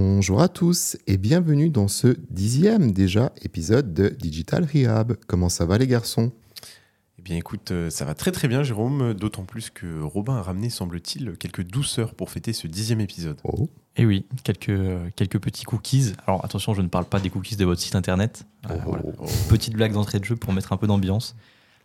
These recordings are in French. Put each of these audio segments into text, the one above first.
Bonjour à tous et bienvenue dans ce dixième déjà épisode de Digital Rehab. Comment ça va les garçons? Eh bien écoute, euh, ça va très très bien Jérôme, d'autant plus que Robin a ramené semble-t-il quelques douceurs pour fêter ce dixième épisode. Oh, Et oui, quelques, euh, quelques petits cookies. Alors attention, je ne parle pas des cookies de votre site internet. Euh, Oh, voilà. Petite blague d'entrée de jeu pour mettre un peu d'ambiance.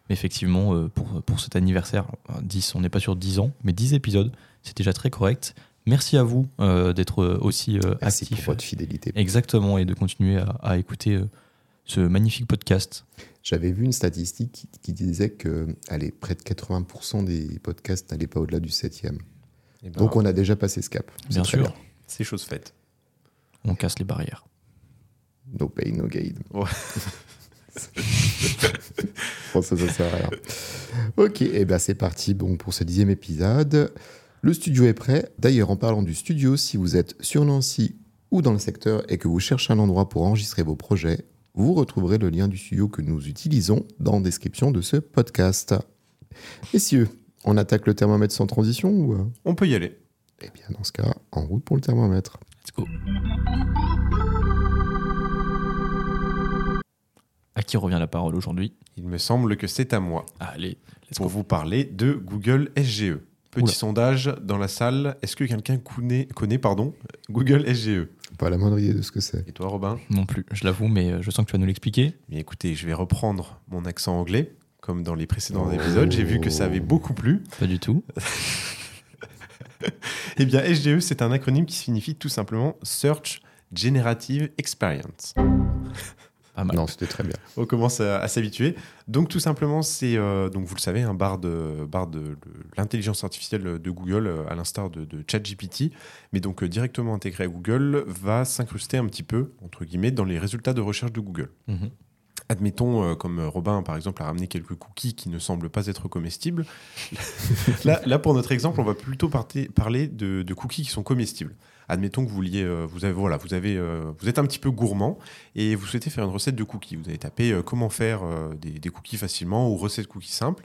Mais effectivement, pour, pour cet anniversaire, euh, 10, on n'est pas sur 10 ans, mais 10 épisodes, c'est déjà très correct. Merci à vous euh, d'être euh, aussi euh, merci pour actifs. votre fidélité. Exactement, et de continuer à, à écouter euh, ce magnifique podcast. J'avais vu une statistique qui, qui disait que allez, près de 80% des podcasts n'allaient pas au-delà du 7e. Eh ben, Donc on a déjà passé ce cap. Bien sûr, bien. c'est chose faite. on casse les barrières. No pain, no gain. Ouais. Bon, ça, ça sert à rien. Ok, et ben c'est parti bon, pour ce dixième épisode. Le studio est prêt. D'ailleurs, en parlant du studio, si vous êtes sur Nancy ou dans le secteur et que vous cherchez un endroit pour enregistrer vos projets, vous retrouverez le lien du studio que nous utilisons dans la description de ce podcast. Messieurs, on attaque le thermomètre sans transition ou euh? On peut y aller. Eh bien, dans ce cas, en route pour le thermomètre. Let's go. À qui revient la parole aujourd'hui? Il me semble que c'est à moi Allez, let's pour go. vous parler de Google SGE. Petit Oula. sondage dans la salle. Est-ce que quelqu'un connaît, connaît pardon, Google SGE Pas la moindre idée de ce que c'est. Et toi Robin? Non plus, je l'avoue, mais euh, je sens que tu vas nous l'expliquer. Mais écoutez, je vais reprendre mon accent anglais, comme dans les précédents Oh. épisodes. J'ai vu que ça avait beaucoup plu. Pas du tout. Eh bien, SGE, c'est un acronyme qui signifie tout simplement Search Generative Experience. Pas mal. Non, c'était très bien. On commence à, à s'habituer. Donc tout simplement, c'est euh, donc vous le savez, un bar de bar de l'intelligence artificielle de Google, euh, à l'instar de, de ChatGPT, mais donc euh, directement intégré à Google, va s'incruster un petit peu entre guillemets dans les résultats de recherche de Google. Mhm. Admettons, euh, comme Robin par exemple a ramené quelques cookies qui ne semblent pas être comestibles. là, là, pour notre exemple, on va plutôt parler de, de cookies qui sont comestibles. Admettons que vous vouliez, euh, vous avez, voilà, vous avez, euh, vous êtes un petit peu gourmand et vous souhaitez faire une recette de cookies. Vous allez taper euh, comment faire des, des cookies facilement ou recette cookies simple.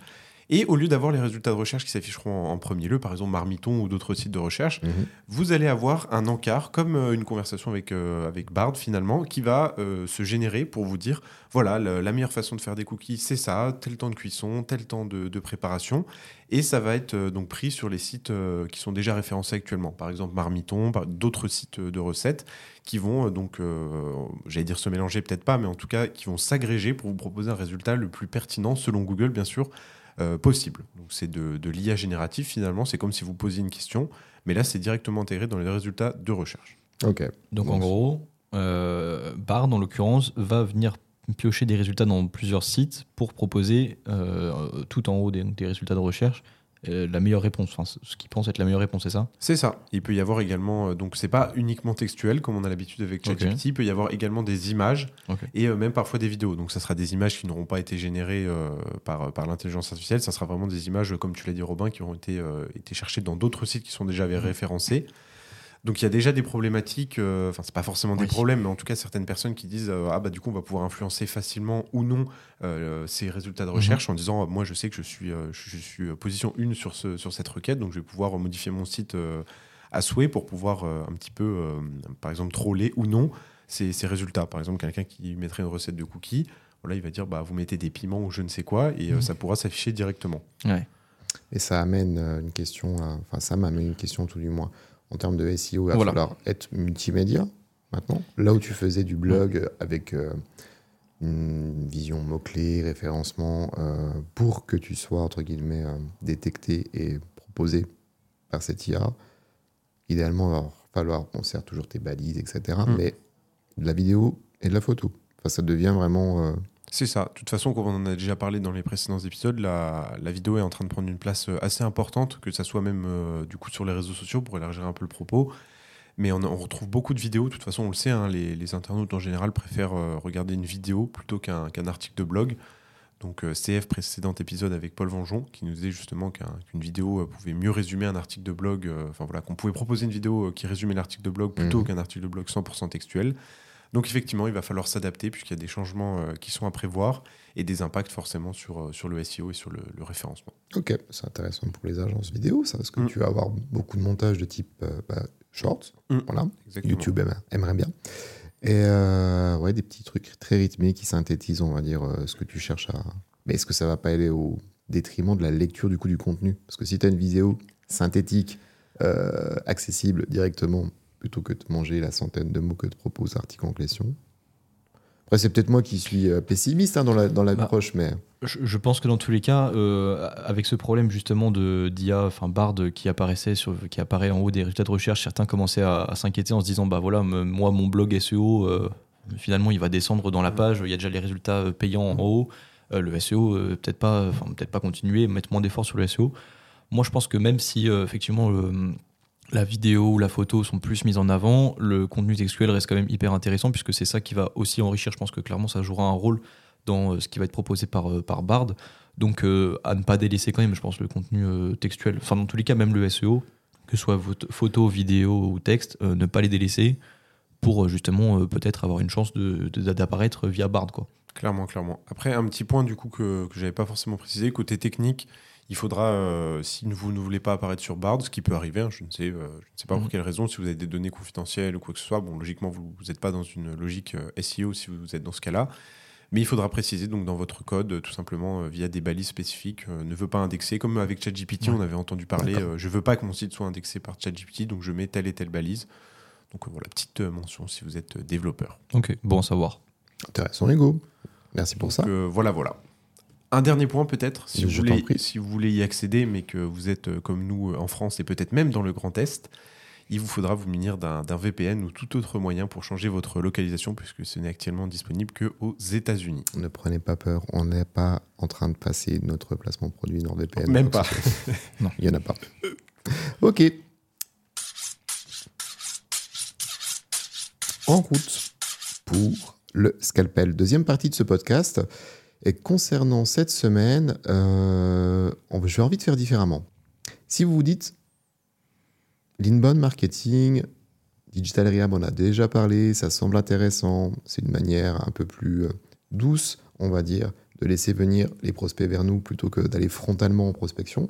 Et au lieu d'avoir les résultats de recherche qui s'afficheront en, en premier lieu, par exemple Marmiton ou d'autres sites de recherche, Mhm. vous allez avoir un encart, comme euh, une conversation avec, euh, avec Bard finalement, qui va euh, se générer pour vous dire, voilà, la meilleure façon de faire des cookies, c'est ça, tel temps de cuisson, tel temps de, de préparation. Et ça va être donc pris sur les sites qui sont déjà référencés actuellement. Par exemple Marmiton, par- d'autres sites de recettes qui vont donc, j'allais dire se mélanger, peut-être pas, mais en tout cas qui vont s'agréger pour vous proposer un résultat le plus pertinent, selon Google bien sûr, euh, possible. Donc c'est de, de l'IA génératif finalement, c'est comme si vous posiez une question, mais là c'est directement intégré dans les résultats de recherche. Ok. Donc en gros, euh, Bard, en l'occurrence, va venir piocher des résultats dans plusieurs sites pour proposer euh, tout en haut des, des résultats de recherche euh, la meilleure réponse, enfin, ce qu'il pense être la meilleure réponse, c'est ça? C'est ça. Il peut y avoir également, euh, donc c'est pas uniquement textuel comme on a l'habitude avec. ChatGPT, il peut y avoir également des images et euh, même parfois des vidéos. Donc ça sera des images qui n'auront pas été générées euh, par, par l'intelligence artificielle, ça sera vraiment des images, euh, comme tu l'as dit Robin, qui ont été, euh, été cherchées dans d'autres sites qui sont déjà Mhm. référencés. Donc il y a déjà des problématiques, euh, enfin c'est pas forcément des problèmes, mais en tout cas certaines personnes qui disent euh, ah bah du coup on va pouvoir influencer facilement ou non euh, ces résultats de recherche en disant moi je sais que je suis euh, je, je suis position 1 sur ce sur cette requête donc je vais pouvoir modifier mon site euh, à souhait pour pouvoir euh, un petit peu euh, par exemple troller ou non ces, ces résultats. Par exemple quelqu'un qui mettrait une recette de cookies voilà, il va dire bah vous mettez des piments ou je ne sais quoi et euh, Mhm. ça pourra s'afficher directement. Ouais. Et ça amène une question, enfin ça m'amène une question tout du moins. En termes de SEO, il va Voilà. falloir être multimédia maintenant. Là où tu faisais du blog euh, avec euh, une vision mots-clés, référencement, euh, pour que tu sois, entre guillemets, euh, détecté et proposé par cette IA, idéalement, il va falloir, on sert toujours tes balises, etc. Mm. Mais de la vidéo et de la photo. Enfin, ça devient vraiment... C'est ça. De toute façon, comme on en a déjà parlé dans les précédents épisodes, la, la vidéo est en train de prendre une place euh, assez importante, que ça soit même euh, du coup sur les réseaux sociaux pour élargir un peu le propos, Mais on, on retrouve beaucoup de vidéos. De toute façon, on le sait, hein, les, les internautes en général préfèrent euh, regarder une vidéo plutôt qu'un article de blog. Donc euh, CF précédent épisode avec Paul Vengeon qui nous disait justement qu'un- qu'une vidéo pouvait mieux résumer un article de blog. Enfin voilà, qu'on pouvait proposer une vidéo qui résumait l'article de blog plutôt Mhm. qu'un article de blog 100% textuel. Donc effectivement, il va falloir s'adapter puisqu'il y a des changements euh, qui sont à prévoir et des impacts forcément sur, euh, sur le SEO et sur le, le référencement. Ok, c'est intéressant pour les agences vidéo, ça, parce que Mm. tu vas avoir beaucoup de montage de type euh, bah, shorts. Mm. Voilà, Exactement. YouTube aime- aimerait bien. Et euh, ouais, des petits trucs très rythmés qui synthétisent, on va dire, ce que tu cherches à. Mais est-ce que ça va pas aller au détriment de la lecture du coup du contenu? Parce que si tu as une vidéo synthétique, accessible directement, plutôt que de manger la centaine de mots que te propose l'article en question. Après, c'est peut-être moi qui suis euh, pessimiste hein, dans la- dans l'approche, mais. Je, je pense que dans tous les cas, euh, avec ce problème justement de d'IA, enfin Bard qui apparaissait sur, qui apparaît en haut des résultats de recherche, certains commençaient à, à s'inquiéter en se disant bah voilà, me- moi mon blog SEO, euh, finalement il va descendre dans la page, il y a déjà les résultats payants en haut, Euh, le SEO peut-être pas, peut-être pas continuer, mettre moins d'efforts sur le SEO. Moi je pense que même si effectivement la vidéo ou la photo sont plus mises en avant, le contenu textuel reste quand même hyper intéressant puisque c'est ça qui va aussi enrichir. Je pense que clairement ça jouera un rôle dans euh, ce qui va être proposé par, euh, Bard. Donc euh, à ne pas délaisser quand même, je pense, le contenu textuel. Enfin, dans tous les cas, même le SEO, que ce soit photo, vidéo ou texte, ne pas les délaisser pour justement peut-être avoir une chance de- de- d'apparaître via Bard. Clairement, clairement. Après, un petit point du coup que, que j'avais pas forcément précisé, côté technique, il faudra, euh, si vous ne voulez pas apparaître sur Bard, ce qui peut arriver, hein, je ne sais, euh, je ne sais pas Mhm. pour quelle raison, si vous avez des données confidentielles ou quoi que ce soit, bon, logiquement, vous n'êtes pas dans une logique euh, SEO si vous êtes dans ce cas-là. Mais il faudra préciser donc dans votre code, tout simplement euh, via des balises spécifiques, euh, ne veut pas indexer, comme avec ChatGPT, Ouais. on avait entendu parler, euh, je veux pas que mon site soit indexé par ChatGPT, donc je mets telle et telle balise. Donc euh, voilà, petite euh, mention si vous êtes développeur. Ok, bon à savoir. Intéressant, Hugo. Merci pour ça. Donc, euh, voilà, voilà. Un dernier point peut-être, si, vous voulez- t'en prie. si vous voulez y accéder, mais que vous êtes euh, comme nous euh, en France et peut-être même dans le Grand Est, il vous faudra vous munir d'un VPN ou tout autre moyen pour changer votre localisation, puisque ce n'est actuellement disponible qu'aux États-Unis. Ne prenez pas peur, on n'est pas en train de passer notre placement produit NordVPN. Même Donc, pas. Non. Il n'y en a pas. Ok. En route pour le scalpel. Deuxième partie de ce podcast. Et concernant cette semaine, euh, j'ai envie de faire différemment. Si vous vous dites, l'inbound marketing, digital rehab, on a déjà parlé, ça semble intéressant, c'est une manière un peu plus euh, douce, on va dire, de laisser venir les prospects vers nous plutôt que d'aller frontalement en prospection.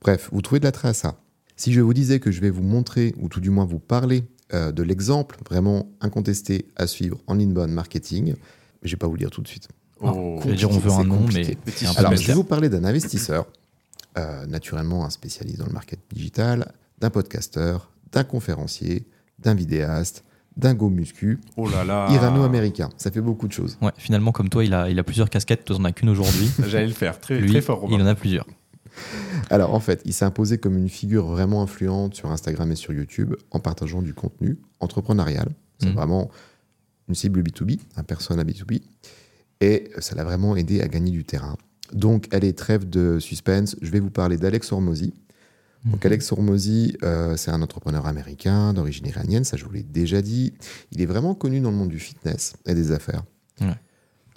Bref, vous trouvez de l'attrait à ça. Si je vous disais que je vais vous montrer, ou tout du moins vous parler euh, de l'exemple vraiment incontesté à suivre en inbound marketing, je vais pas vous le dire tout de suite. Oh, Je vais dire on veut un nom, compliqué. mais un peu Alors, je vais vous parler d'un investisseur, euh, naturellement un spécialiste dans le market digital, d'un podcasteur, d'un conférencier, d'un vidéaste, d'un go muscu, oh là là. irano-américain. Ça fait beaucoup de choses. Ouais, finalement, comme toi, il a, il a plusieurs casquettes, toi, t'en as qu'une aujourd'hui. J'allais le faire, très, Lui, très fort, il en a plusieurs. Alors en fait, il s'est imposé comme une figure vraiment influente sur Instagram et sur YouTube en partageant du contenu entrepreneurial. C'est Mhm. vraiment une cible B2B, un persona B2B. Et ça l'a vraiment aidé à gagner du terrain. Donc, allez, trêve de suspense. Je vais vous parler d'Alex Hormozy. Donc, Mhm. Alex Hormozy, euh, c'est un entrepreneur américain d'origine iranienne, ça je vous l'ai déjà dit. Il est vraiment connu dans le monde du fitness et des affaires. Ouais.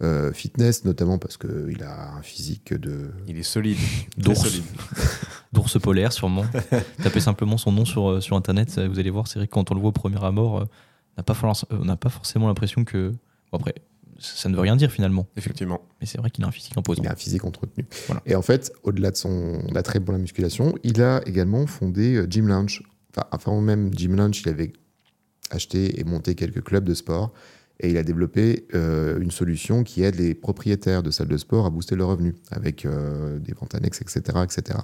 Euh, fitness notamment parce qu'il a un physique de, Il est solide. D'ours. D'ours polaire, sûrement. Tapez simplement son nom sur, euh, sur Internet, vous allez voir, c'est vrai que quand on le voit au premier abord, euh, on n'a pas, forc- on n'a pas forcément l'impression que... Bon, après, ça ne veut rien dire finalement, Effectivement. mais c'est vrai qu'il a un physique imposant. Il a un physique entretenu. Voilà. Et en fait, au-delà de son attrait pour la musculation, il a également fondé euh, Gym Lunch. Enfin, avant même Gym Lunch, il avait acheté et monté quelques clubs de sport. Et il a développé euh, une solution qui aide les propriétaires de salles de sport à booster leurs revenus avec euh, des ventes annexes, etc., etc.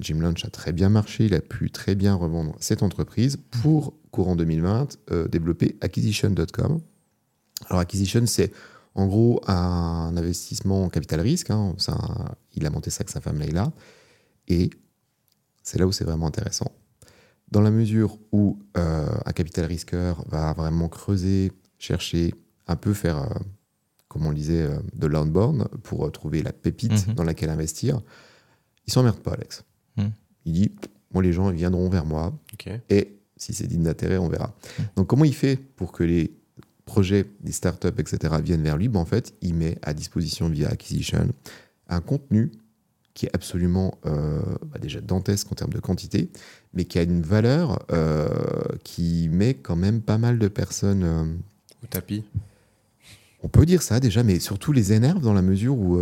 Gym Lunch a très bien marché. Il a pu très bien revendre cette entreprise pour, courant 2020, euh, développer Acquisition.com. Alors, Acquisition, c'est en gros, un investissement en capital risque. hein, un- il a monté ça avec sa femme Leïla. Et c'est là où c'est vraiment intéressant. Dans la mesure où euh, un capital risqueur va vraiment creuser, chercher, un peu faire, euh, comme on le disait, euh, de l'outbound pour trouver la pépite Mhm. dans laquelle investir, il s'emmerde pas, Alex. Mhm. Il dit, moi, les gens, ils viendront vers moi et si c'est digne d'intérêt, on verra. Donc, comment il fait pour que les projets, des startups, etc., viennent vers lui ben, En fait, il met à disposition via Acquisition un contenu qui est absolument euh, bah, déjà dantesque en termes de quantité, mais qui a une valeur euh, qui met quand même pas mal de personnes euh, au tapis. On peut dire ça déjà, mais surtout les énerve dans la mesure où,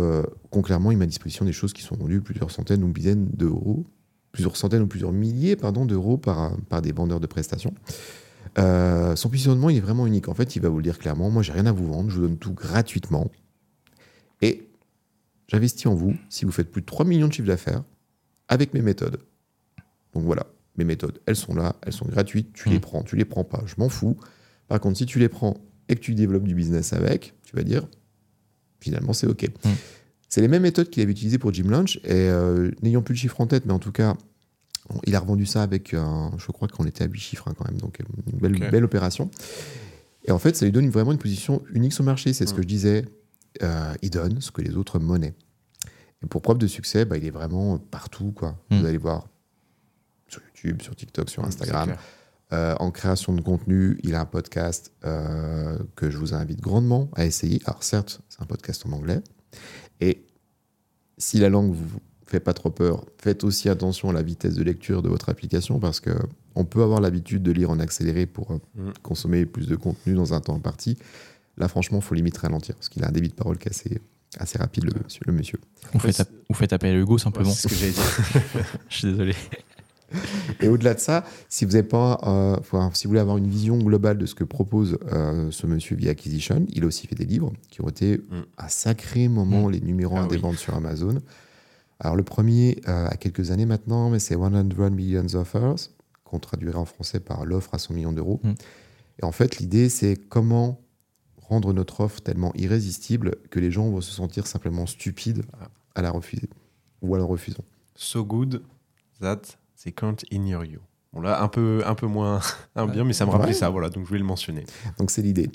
concrètement, il met à disposition des choses qui sont vendues plusieurs centaines ou dizaines d'euros, plusieurs centaines ou plusieurs milliers pardon, d'euros par, par des vendeurs de prestations. Son positionnement, il est vraiment unique. En fait, il va vous le dire clairement. Moi, j'ai rien à vous vendre. Je vous donne tout gratuitement. Et j'investis en vous si vous faites plus de 3 millions de chiffres d'affaires avec mes méthodes. Donc voilà, mes méthodes, elles sont là, elles sont gratuites, tu les hmm. prends, tu les prends pas, je m'en fous. Par contre, si tu les prends et que tu développes du business avec, tu vas dire, finalement, c'est OK. Hmm. C'est les mêmes méthodes qu'il avait utilisées pour Jim Lunch, et euh, n'ayant plus le chiffre en tête, mais en tout cas, il a revendu ça avec, je crois qu'on était à 8 chiffres hein, quand même, donc une belle, belle opération. Et en fait, ça lui donne vraiment une position unique sur le marché. C'est ce hmm. que je disais euh, il donne ce que les autres monnaient. Et pour preuve de succès, bah, il est vraiment partout. Quoi. Vous hmm. allez voir sur YouTube, sur TikTok, sur Instagram. Euh, en création de contenu, il a un podcast euh, que je vous invite grandement à essayer. Alors certes, c'est un podcast en anglais. Et si la langue vous fait pas trop peur, faites aussi attention à la vitesse de lecture de votre application parce que on peut avoir l'habitude de lire en accéléré pour hmm. consommer plus de contenu dans un temps imparti. Là, franchement, il faut limite ralentir parce qu'il a un débit de parole qui est assez, assez rapide, le monsieur. Le monsieur. Vous, faites, vous faites appel à Hugo simplement. c'est ce que j'allais dire. Je suis désolé. Et au-delà de ça, si vous, avez pas, euh, si vous voulez avoir une vision globale de ce que propose euh, ce monsieur via Acquisition, il a aussi fait des livres qui ont été mm. à sacré moment mm. les numéros 1 ah des ventes sur Amazon. Alors le premier euh, a quelques années maintenant, mais c'est 100 Millions Offers, qu'on traduirait en français par l'offre à 100 millions d'euros. Mm. Et en fait, l'idée, c'est comment rendre notre offre tellement irrésistible que les gens vont se sentir simplement stupides à la refuser ou à la refusant. So good that they can't ignore you. Bon là, un peu, un peu moins un bien, mais ça me rappelait ça, voilà, donc je vais le mentionner. Donc c'est l'idée.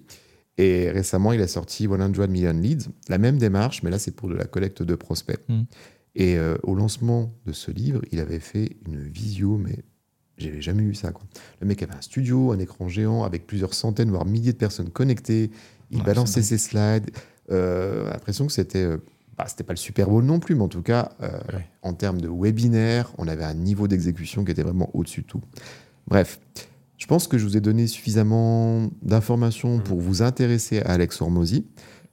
Et récemment, il a sorti 100 Million Leads, la même démarche, mais là c'est pour de la collecte de prospects. Hmm. Et euh, au lancement de ce livre, il avait fait une visio, mais j'avais jamais vu ça. Quoi. Le mec avait un studio, un écran géant avec plusieurs centaines, voire milliers de personnes connectées. Il balançait ses slides. Euh, l'impression que c'était. Euh, bah, c'était pas le Super Bowl non plus, mais en tout cas, euh, en termes de webinaire, on avait un niveau d'exécution qui était vraiment au-dessus de tout. Bref, je pense que je vous ai donné suffisamment d'informations mmh. pour vous intéresser à Alex Hormozy,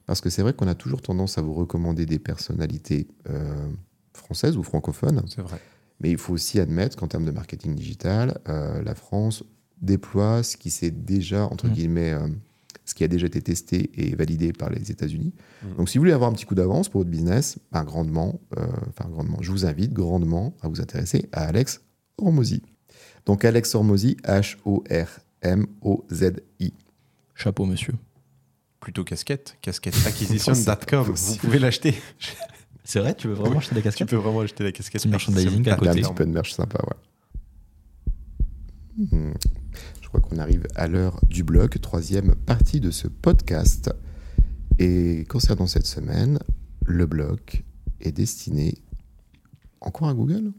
parce que c'est vrai qu'on a toujours tendance à vous recommander des personnalités françaises ou francophones. C'est vrai. Mais il faut aussi admettre qu'en termes de marketing digital, la France déploie ce qui s'est déjà, entre mmh. guillemets, ce qui a déjà été testé et validé par les États-Unis. Mm. Donc, si vous voulez avoir un petit coup d'avance pour votre business, ben, grandement, euh, enfin grandement, je vous invite grandement à vous intéresser à Alex Hormozy. Donc, Alex Hormozy, H-O-R-M-O-Z-I. Chapeau, monsieur. Plutôt casquette, casquetteacquisition.com. vous pouvez l'acheter. C'est vrai, tu veux vraiment acheter la casquette Tu peux vraiment acheter la casquette. C'est merchandising à côté. Un petit peu de merch sympa, ouais. Hmm. Je crois qu'on arrive à l'heure du blog, troisième partie de ce podcast. Et concernant cette semaine, le blog est destiné encore à Google?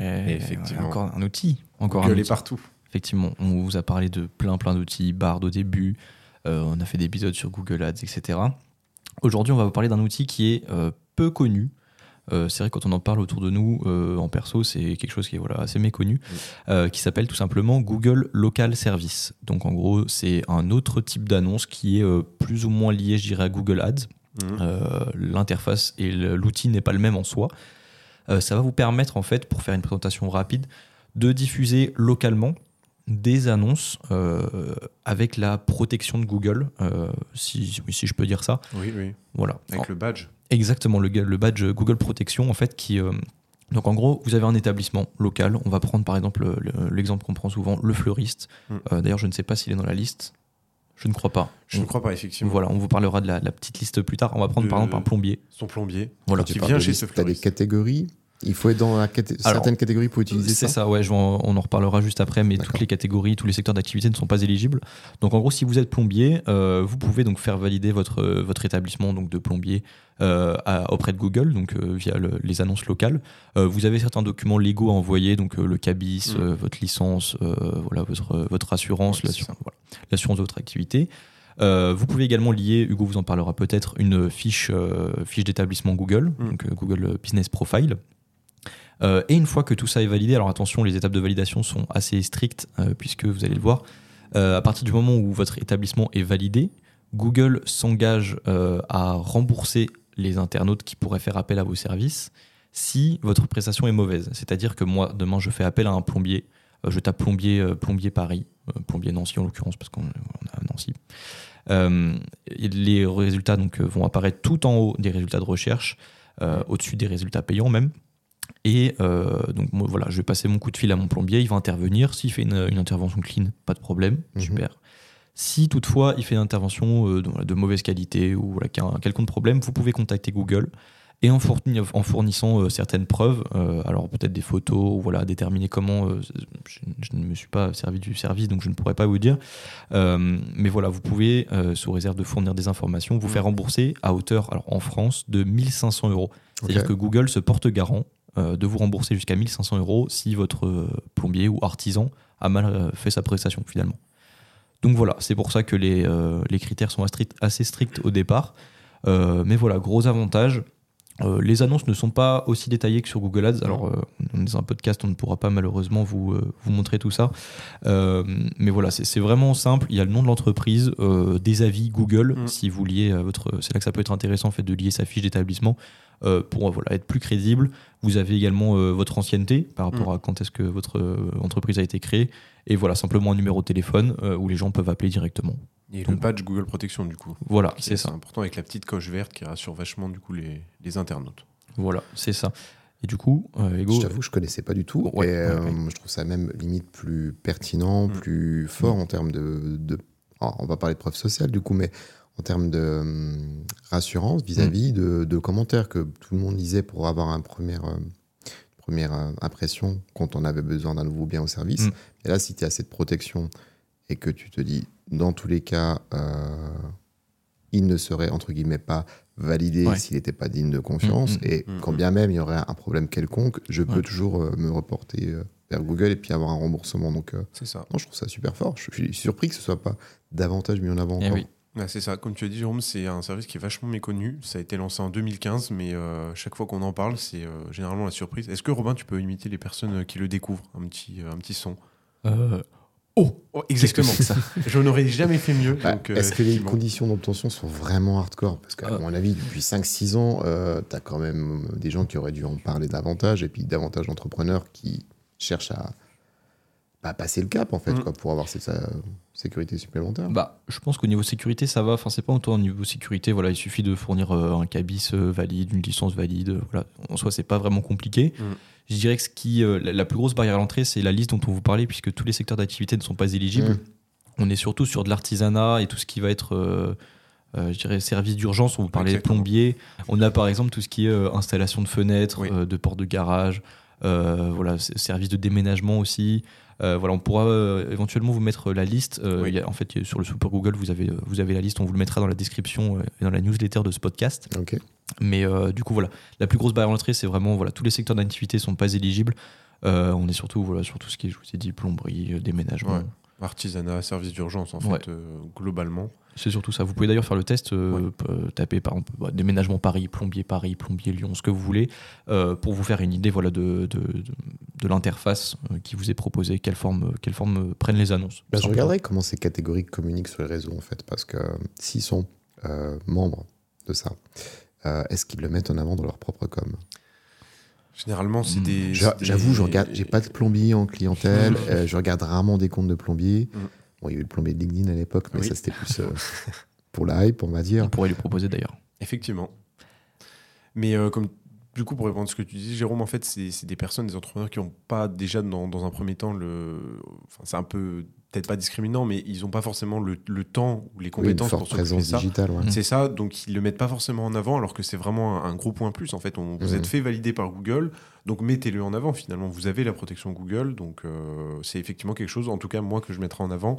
Effectivement. Encore un outil. Encore Google est partout. Effectivement, on vous a parlé de plein plein d'outils, Bard au début, euh, on a fait des épisodes sur Google Ads, etc. Aujourd'hui, on va vous parler d'un outil qui est euh, peu connu, euh, c'est vrai quand on en parle autour de nous euh, en perso, c'est quelque chose qui est voilà, assez méconnu, euh, qui s'appelle tout simplement Google Local Service. Donc en gros, c'est un autre type d'annonce qui est plus ou moins lié, je dirais, à Google Ads. Mmh. L'interface et l'outil n'est pas le même en soi. ça va vous permettre en fait, pour faire une présentation rapide, de diffuser localement des annonces avec la protection de Google, si, si, je peux dire ça. Oui, oui. Voilà. Avec le badge. Exactement, le, le, badge Google Protection, en fait, qui. Euh, donc en gros, vous avez un établissement local. On va prendre par exemple l'exemple qu'on prend souvent, le fleuriste. Mm. Euh, d'ailleurs, je ne sais pas s'il est dans la liste. Je ne crois pas. Je ne crois pas, effectivement. Voilà, on vous parlera de la, petite liste plus tard. On va prendre par exemple un plombier. Son plombier. Voilà. Qui vient chez ce fleuriste. Tu as des catégories? Il faut être dans la caté- Alors, certaines catégories pour utiliser C'est ça. ça, ouais, je on en reparlera juste après, mais toutes les catégories, tous les secteurs d'activité ne sont pas éligibles. Donc en gros, si vous êtes plombier, euh, vous pouvez donc faire valider votre, euh, votre établissement donc de plombier euh, à- auprès de Google, donc euh, via le- les annonces locales. Euh, vous avez certains documents légaux à envoyer, donc euh, le cabis, Mm. euh, votre licence, euh, voilà, votre, votre assurance, Ouais, l'assurance ça. voilà, de votre activité. Euh, vous pouvez également lier, Hugo vous en parlera peut-être, une fiche, euh, fiche d'établissement Google, Mm. donc Google Business Profile. Euh, et une fois que tout ça est validé, alors attention, les étapes de validation sont assez strictes, euh, puisque vous allez le voir, euh, à partir du moment où votre établissement est validé, Google s'engage à rembourser les internautes qui pourraient faire appel à vos services si votre prestation est mauvaise. C'est-à-dire que moi, demain, je fais appel à un plombier, je tape plombier, plombier Paris, plombier Nancy en l'occurrence, parce qu'on on a Nancy. Les résultats donc, vont apparaître tout en haut des résultats de recherche, au-dessus des résultats payants même. Et euh, donc moi, voilà, je vais passer mon coup de fil à mon plombier, il va intervenir. S'il fait une, une intervention clean, pas de problème, Mhm. super. Si toutefois il fait une intervention euh, de, de mauvaise qualité ou voilà, un quelconque problème, vous pouvez contacter Google et en, fourni- en fournissant euh, certaines preuves, alors peut-être des photos, ou voilà, déterminer comment. je, je ne me suis pas servi du service, donc je ne pourrais pas vous dire. Mais voilà, vous pouvez, sous réserve de fournir des informations, vous Mhm. faire rembourser à hauteur, alors en France, de 1500 euros. C'est-à-dire que Google se porte garant de vous rembourser jusqu'à 1500 euros si votre euh, plombier ou artisan a mal euh, fait sa prestation finalement. Donc voilà, c'est pour ça que les, euh, les critères sont assez stricts au départ. Euh, mais voilà, gros avantage. Euh, les annonces ne sont pas aussi détaillées que sur Google Ads. Alors, euh, on est dans un podcast, on ne pourra pas malheureusement vous, euh, vous montrer tout ça. Euh, mais voilà, c'est vraiment simple. Il y a le nom de l'entreprise, euh, des avis Google, Mm. si vous liez à votre. C'est là que ça peut être intéressant en fait, de lier sa fiche d'établissement euh, pour voilà, être plus crédible. Vous avez également euh, votre ancienneté par rapport à quand est-ce que votre euh, entreprise a été créée. Et voilà, simplement un numéro de téléphone euh, où les gens peuvent appeler directement. Et le Donc- badge Google Protection, du coup. Voilà, c'est est ça. important avec la petite coche verte qui rassure vachement, du coup, les, les internautes. Voilà, c'est ça. Et du coup, euh, Ego, Je t'avoue, je connaissais pas du tout. Ouais, et euh, ouais, ouais. je trouve ça même limite plus pertinent, Mm. plus fort en termes de. de- oh, on va parler de preuve sociale du coup, mais en termes de hum, rassurance vis-à-vis Mm. de, de commentaires que tout le monde lisait pour avoir une première, euh, première euh, impression quand on avait besoin d'un nouveau bien au service. Mm. Et là, si tu as cette protection et que tu te dis, dans tous les cas, euh, il ne serait entre guillemets pas validé Ouais. s'il n'était pas digne de confiance. Mm, mm, et quand bien même il y aurait un problème quelconque, je peux toujours me reporter vers Google et puis avoir un remboursement. Donc, C'est ça. non, je trouve ça super fort. Je suis surpris que ce soit pas davantage mis en avant Eh encore. oui. Ouais, c'est ça. Comme tu as dit, Jérôme, c'est un service qui est vachement méconnu. Ça a été lancé en 2015, mais euh, chaque fois qu'on en parle, c'est euh, généralement la surprise. Est-ce que, Robin, tu peux imiter les personnes euh, qui le découvrent? Un petit, un petit son. euh, oh, exactement. que ça Je n'aurais jamais fait mieux. Bah, donc, euh, Est-ce que les conditions d'obtention sont vraiment hardcore? Parce qu'à Euh. mon avis, depuis 5-6 ans, tu as quand même des gens qui auraient dû en parler davantage et puis davantage d'entrepreneurs qui cherchent à bah, passer le cap en fait Mm. quoi, pour avoir cette euh, sécurité supplémentaire. Bah, je pense qu'au niveau sécurité, ça va. Enfin, c'est pas autant au niveau sécurité. Voilà, il suffit de fournir euh, un cabis euh, valide, une licence valide. euh, Voilà, en soi, c'est pas vraiment compliqué. Mm. Je dirais que ce qui, euh, la, la plus grosse barrière à l'entrée, c'est la liste dont on vous parlait, puisque tous les secteurs d'activité ne sont pas éligibles. Mm. On est surtout sur de l'artisanat et tout ce qui va être, euh, euh, je dirais, service d'urgence. On vous parlait de Exactement. plombier. On a par exemple tout ce qui est euh, installation de fenêtres, Oui. euh, de portes de garage, euh, voilà, c- service de déménagement aussi. Euh, voilà, on pourra euh, éventuellement vous mettre la liste. Euh, Oui. il y a- en fait, sur le Super Google, vous avez, vous avez la liste. On vous le mettra dans la description et dans la newsletter de ce podcast. Mais du coup, voilà, la plus grosse barrière à l'entrée, c'est vraiment voilà, tous les secteurs d'activité sont pas éligibles. On est surtout voilà, sur tout ce qui est, je vous ai dit, plomberie, déménagement. Ouais. Artisanat, service d'urgence, en Ouais. fait, euh, globalement. C'est surtout ça. Vous pouvez d'ailleurs faire le test, euh, Ouais. euh, taper par exemple bah, déménagement Paris, plombier Paris, plombier Lyon, ce que vous voulez, euh, pour vous faire une idée voilà, de, de, de, de l'interface euh, qui vous est proposée, quelle forme, quelle forme prennent les annonces. Bah, je regarderai comment ces catégories communiquent sur les réseaux en fait, parce que s'ils sont euh, membres de ça, euh, est-ce qu'ils le mettent en avant dans leur propre com? Généralement, c'est Mm. des. J'avoue, je regarde, j'ai pas de plombier en clientèle, euh, je regarde rarement des comptes de plombier. Mm. Bon, il y avait le plombier de LinkedIn à l'époque, mais Oui. ça c'était plus euh, pour la hype, on va dire. On pourrait lui proposer d'ailleurs. Effectivement. Mais euh, comme du coup, pour répondre à ce que tu dis, Jérôme, en fait, c'est des personnes, des entrepreneurs qui n'ont pas déjà dans, dans, un premier temps le. Enfin, c'est un peu peut-être pas discriminant, mais ils n'ont pas forcément le, le, temps ou les compétences oui, pour présence ça. digitale. Ouais. C'est ça, donc ils le mettent pas forcément en avant, alors que c'est vraiment un, un, gros point plus. En fait, on, vous Mhm. êtes fait valider par Google, donc mettez-le en avant. Finalement, vous avez la protection Google, donc euh, c'est effectivement quelque chose, en tout cas moi, que je mettrai en avant.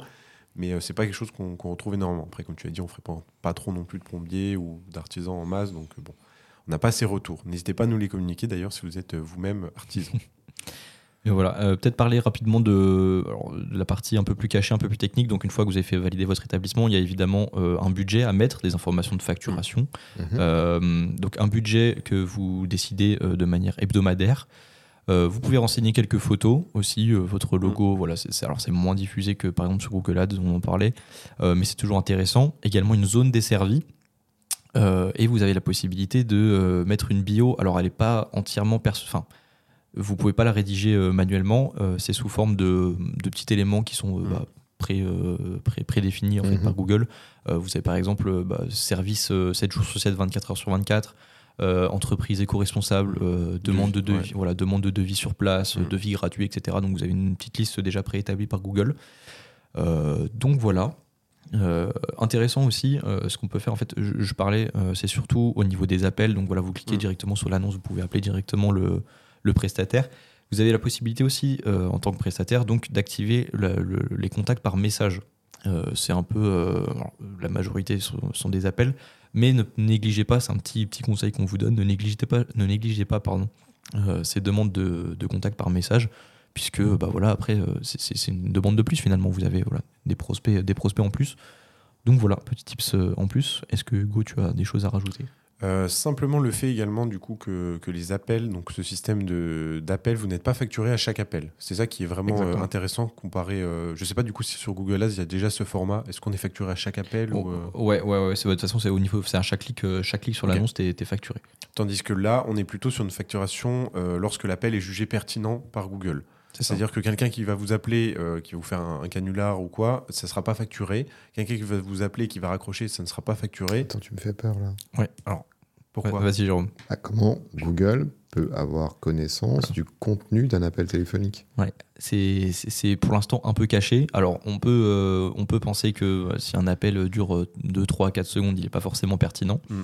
Mais euh, c'est pas quelque chose qu'on qu'on retrouve énormément. Après, comme tu as dit, on ferait pas, pas trop non plus de plombiers ou d'artisans en masse, donc euh, bon, on n'a pas ces retours. N'hésitez pas à nous les communiquer d'ailleurs si vous êtes euh, vous-même artisan. Et voilà, euh, peut-être parler rapidement de, alors, de la partie un peu plus cachée, un peu plus technique. Donc, une fois que vous avez fait valider votre établissement, il y a évidemment euh, un budget à mettre, des informations de facturation. Mhm. Euh, donc, un budget que vous décidez de manière hebdomadaire. Vous pouvez renseigner quelques photos aussi, votre logo. Voilà, c'est, alors c'est moins diffusé que par exemple sur Google Ads, on en parlait, mais c'est toujours intéressant. Également une zone desservie. Euh, et vous avez la possibilité de euh, mettre une bio. Alors, elle n'est pas entièrement. Enfin, vous pouvez pas la rédiger euh, manuellement. c'est sous forme de, de petits éléments qui sont Mhm. bah, pré, pré- prédéfinis en fait, par Google. Euh, vous avez par exemple bah, service euh, 7 jours sur 7, 24 heures sur 24. euh, entreprise éco-responsable, demande, de Devis, voilà, demande de devis sur place, Mhm. devis gratuit, etc. Donc vous avez une petite liste déjà préétablie par Google. Donc voilà. Euh, intéressant aussi, euh, ce qu'on peut faire, en fait, je, je parlais, euh, c'est surtout au niveau des appels. Donc voilà, vous cliquez Mm. directement sur l'annonce, vous pouvez appeler directement le, le prestataire. Vous avez la possibilité aussi, en tant que prestataire, donc d'activer le- les contacts par message. C'est un peu, alors, la majorité sont, sont des appels, mais ne négligez pas, c'est un petit, petit conseil qu'on vous donne, ne négligez pas, ne négligez pas pardon, ces demandes de, de contact par message, puisque bah, voilà, après, euh, c'est- une demande de plus finalement, vous avez voilà, des, prospects, des prospects en plus. Donc voilà, petit tips euh, en plus. Est-ce que Hugo, tu as des choses à rajouter? Euh, simplement le fait également du coup que, que les appels, donc ce système de- d'appel, vous n'êtes pas facturé à chaque appel. C'est ça qui est vraiment euh, intéressant comparé. euh, je sais pas du coup si sur Google Ads il y a déjà ce format. Est-ce qu'on est facturé à chaque appel ou, euh, Oh, Ouais, ouais, ouais. c'est- De toute façon, c'est au niveau, c'est à chaque clic, euh, chaque clic sur Ok. l'annonce, t'es t'es facturé. Tandis que là, on est plutôt sur une facturation euh, lorsque l'appel est jugé pertinent par Google. C'est-à-dire que quelqu'un qui va vous appeler, euh, qui va vous faire un, un canular ou quoi, ça ne sera pas facturé. Quelqu'un qui va vous appeler, qui va raccrocher, ça ne sera pas facturé. Attends, tu me fais peur là. Ouais. Alors, Pourquoi vas-y, Jérôme. Ah, comment Google peut avoir connaissance du contenu d'un appel téléphonique? C'est c'est- c'est pour l'instant un peu caché. Alors, on peut, euh, on peut penser que euh, si un appel dure euh, 2, 3, 4 secondes, il n'est pas forcément pertinent. Mm.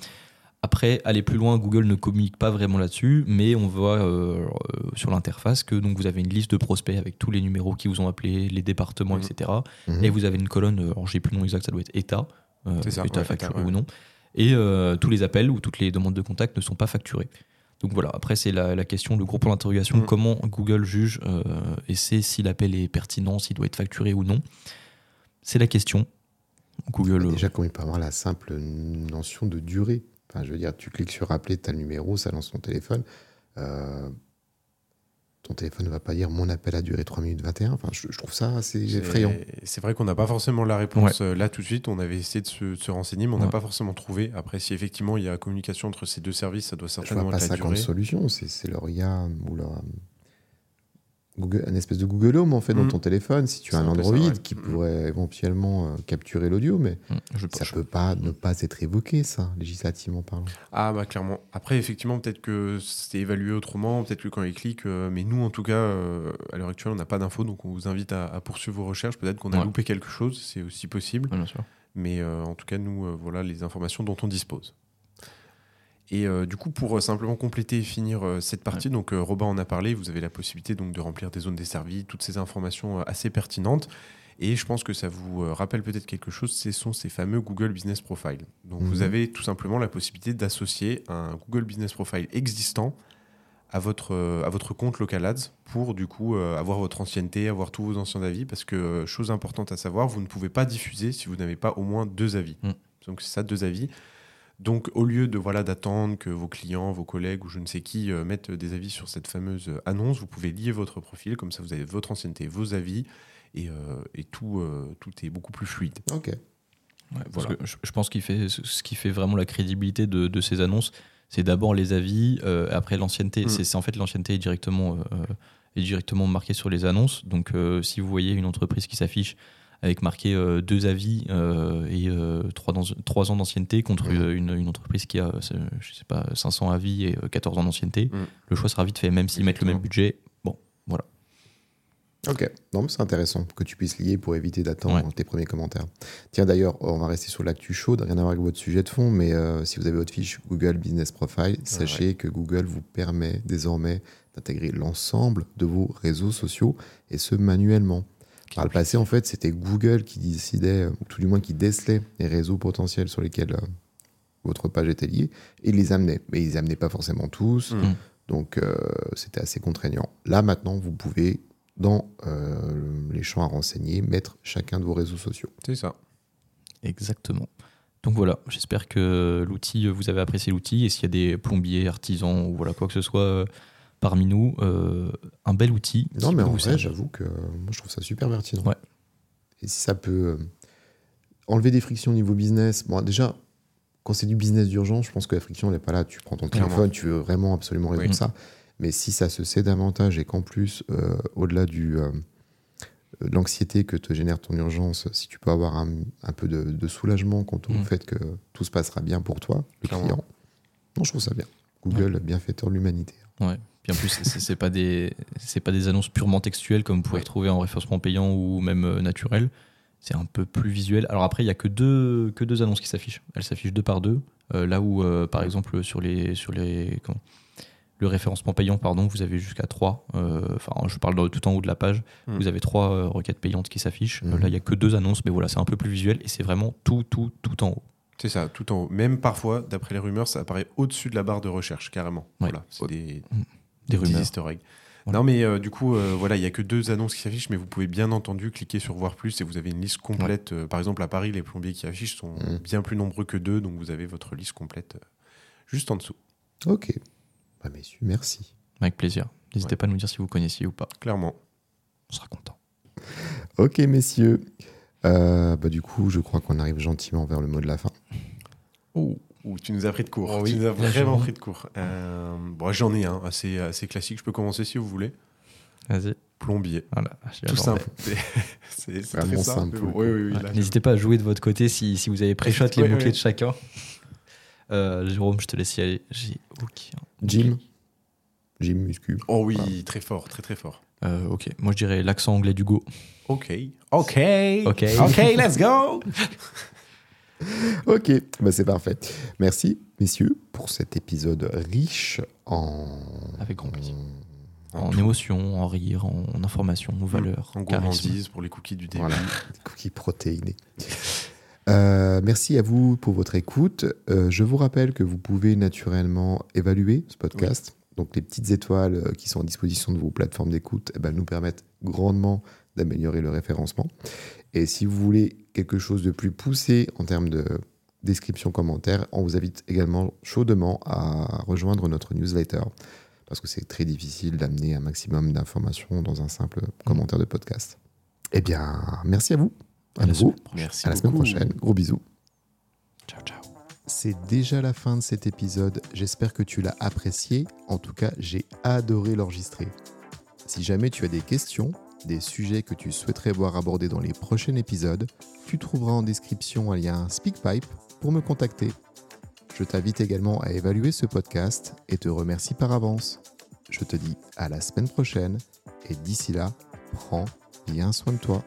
Après, aller plus loin, Google ne communique pas vraiment là-dessus, mais on voit euh, euh, sur l'interface que donc, vous avez une liste de prospects avec tous les numéros qui vous ont appelé, les départements, Mhm. etc. Mhm. Et vous avez une colonne, euh, alors j'ai plus le nom exact, ça doit être État, euh, ça, État ouais, facturé ouais. ou non. Et euh, tous les appels ou toutes les demandes de contact ne sont pas facturés. Donc voilà, après c'est la, la question, le gros point d'interrogation, Mhm. comment Google juge et sait si l'appel est pertinent, s'il doit être facturé ou non. C'est la question. Google. Déjà, comme il peut avoir la simple notion de durée. Enfin, je veux dire, tu cliques sur appeler tel numéro, ça lance ton téléphone. Euh, ton téléphone ne va pas dire mon appel a duré 3 minutes 21. Enfin, je, je trouve ça assez C'est- effrayant. C'est vrai qu'on n'a pas forcément la réponse euh, là tout de suite. On avait essayé de se, de se renseigner, mais on n'a Ouais. pas forcément trouvé. Après, si effectivement il y a communication entre ces deux services, ça doit Je vois certainement pas être la 50 durée. solutions. C'est c'est leur IA ou leur. Google, un espèce de Google Home en fait dans Mhm. ton téléphone si tu as un ça, Android ouais. qui Mhm. pourrait éventuellement euh, capturer l'audio mais je ça je- peut pas ne pas être évoqué ça législativement parlant Ah bah clairement. Après, effectivement, peut-être que c'est évalué autrement, peut-être que quand ils cliquent, euh, mais nous, en tout cas, euh, à l'heure actuelle, on n'a pas d'infos, donc on vous invite à, à poursuivre vos recherches. Peut-être qu'on a Ouais. loupé quelque chose, c'est aussi possible. Ouais, bien sûr. Mais en tout cas, nous, voilà les informations dont on dispose. Et euh, du coup, pour euh, simplement compléter et finir euh, cette partie, donc Robin en a parlé, vous avez la possibilité donc de remplir des zones desservies, toutes ces informations assez pertinentes. Et je pense que ça vous rappelle peut-être quelque chose, ce sont ces fameux Google Business Profile. Donc Mhm. vous avez tout simplement la possibilité d'associer un Google Business Profile existant à votre, à votre compte Local Ads pour du coup avoir votre ancienneté, avoir tous vos anciens avis. Parce que, chose importante à savoir, vous ne pouvez pas diffuser si vous n'avez pas au moins deux avis. Mm. Donc c'est ça, deux avis. Donc au lieu de voilà d'attendre que vos clients, vos collègues ou je ne sais qui euh, mettent des avis sur cette fameuse euh, annonce, vous pouvez lier votre profil, comme ça vous avez votre ancienneté, vos avis, et, euh, et tout, euh, tout est beaucoup plus fluide. ok Ouais, parce Voilà. que je, je pense qu'il fait ce qui fait vraiment la crédibilité de, de ces annonces, c'est d'abord les avis, euh, après l'ancienneté. Mm. C'est en fait l'ancienneté est directement euh, est directement marquée sur les annonces. Donc euh, si vous voyez une entreprise qui s'affiche avec marqué euh, deux avis euh, et euh, trois, dans- trois ans d'ancienneté contre euh, une, une entreprise qui a, je sais pas, 500 avis et euh, 14 ans d'ancienneté. Mhm. Le choix sera vite fait, même s'ils mettent le même budget. Bon, voilà. Ok, non, mais c'est intéressant que tu puisses lier pour éviter d'attendre Ouais. tes premiers commentaires. Tiens, d'ailleurs, on va rester sur l'actu chaude, rien à voir avec votre sujet de fond, mais euh, si vous avez votre fiche Google Business Profile, sachez que Google vous permet désormais d'intégrer l'ensemble de vos réseaux sociaux et ce manuellement. Par le passé, en fait, c'était Google qui décidait, ou tout du moins qui décelait les réseaux potentiels sur lesquels euh, votre page était liée et il les amenait. Mais ils les amenaient pas forcément tous, Mm. donc euh, c'était assez contraignant. Là, maintenant, vous pouvez, dans euh, les champs à renseigner, mettre chacun de vos réseaux sociaux. C'est ça. Exactement. Donc voilà, j'espère que l'outil, vous avez apprécié l'outil et s'il y a des plombiers, artisans ou voilà quoi que ce soit euh, parmi nous, euh, un bel outil. Non, mais en vrai, j'avoue que euh, moi, je trouve ça super pertinent. Ouais. Et si ça peut euh, enlever des frictions au niveau business, bon, déjà, quand c'est du business d'urgence, je pense que la friction n'est pas là. Tu prends ton téléphone, tu veux vraiment absolument résoudre Oui. ça. Mais si ça se sait davantage et qu'en plus, euh, au-delà du, euh, de l'anxiété que te génère ton urgence, si tu peux avoir un, un peu de, de soulagement quant au Mm. fait que tout se passera bien pour toi, le Clairement. client, non, je trouve ça bien. Google, bienfaiteur de l'humanité. Ouais. Puis en plus, c'est- pas des c'est pas des annonces purement textuelles comme vous pouvez Oui. retrouver en référencement payant ou même euh, naturel. C'est un peu plus visuel. Alors après, il y a que deux que deux annonces qui s'affichent. Elles s'affichent deux par deux. Euh, là où, euh, par exemple, sur les sur les comment, le référencement payant, pardon, vous avez jusqu'à trois. euh, Enfin, je parle de- tout en haut de la page. Mm. Vous avez trois euh, requêtes payantes qui s'affichent. Là, il y a que deux annonces, mais voilà, c'est un peu plus visuel et c'est vraiment tout tout tout en haut. C'est ça, tout en haut. Même parfois, d'après les rumeurs, ça apparaît au-dessus de la barre de recherche, carrément. Ouais. Voilà, c'est des, Des rumeurs. easter eggs. Voilà. Non, mais euh, du coup, euh, voilà, il n'y a que deux annonces qui s'affichent, mais vous pouvez bien entendu cliquer sur Voir plus et vous avez une liste complète. Euh, par exemple, à Paris, les plombiers qui affichent sont Mhm. bien plus nombreux que deux, donc vous avez votre liste complète euh, juste en dessous, Ok. Bah, messieurs, merci. Avec plaisir. N'hésitez pas à nous dire si vous connaissiez ou pas. clairement. On sera content. Ok, messieurs. Euh, bah, du coup, je crois qu'on arrive gentiment vers le mot de la fin. Oh. Ouh, tu nous as pris de court. Oh oui, tu nous as vraiment pris de court. Euh, bon, J'en ai un assez, assez classique. Je peux commencer si vous voulez. Vas-y. Plombier. Voilà. Tout simple. C'est- Vraiment très simple. Oui, oui. Ouais, N'hésitez pas à jouer de votre côté si, si vous avez pré-shot les ouais. de chacun. Euh, Jérôme, je te laisse y aller. J'ai aucun. Jim Jim Muscu. Oh oui, très fort, très très fort. Euh, ok, moi je dirais l'accent anglais du Go. Ok. Ok. Ok. Ok, let's go. Ok, bah, c'est parfait. Merci, messieurs, pour cet épisode riche en. Avec grand plaisir. en- En émotion, en rire, en, en information, en valeur, En gourmandise pour les cookies du début. Voilà, des cookies protéinés. Euh, merci à vous pour votre écoute. Euh, je vous rappelle que vous pouvez naturellement évaluer ce podcast. Donc les petites étoiles euh, qui sont à disposition de vos plateformes d'écoute eh ben, nous permettent grandement d'améliorer le référencement. Et si vous voulez quelque chose de plus poussé en termes de description commentaire, on vous invite également chaudement à rejoindre notre newsletter parce que c'est très difficile d'amener un maximum d'informations dans un simple commentaire de podcast. Eh bien, merci à vous. À la nouveau. semaine. Merci À la semaine prochaine. Gros bisous. Ciao, ciao. C'est déjà la fin de cet épisode. J'espère que tu l'as apprécié. En tout cas, j'ai adoré l'enregistrer. Si jamais tu as des questions, des sujets que tu souhaiterais voir abordés dans les prochains épisodes, tu trouveras en description un lien SpeakPipe pour me contacter. Je t'invite également à évaluer ce podcast et te remercie par avance. Je te dis à la semaine prochaine et d'ici là, prends bien soin de toi.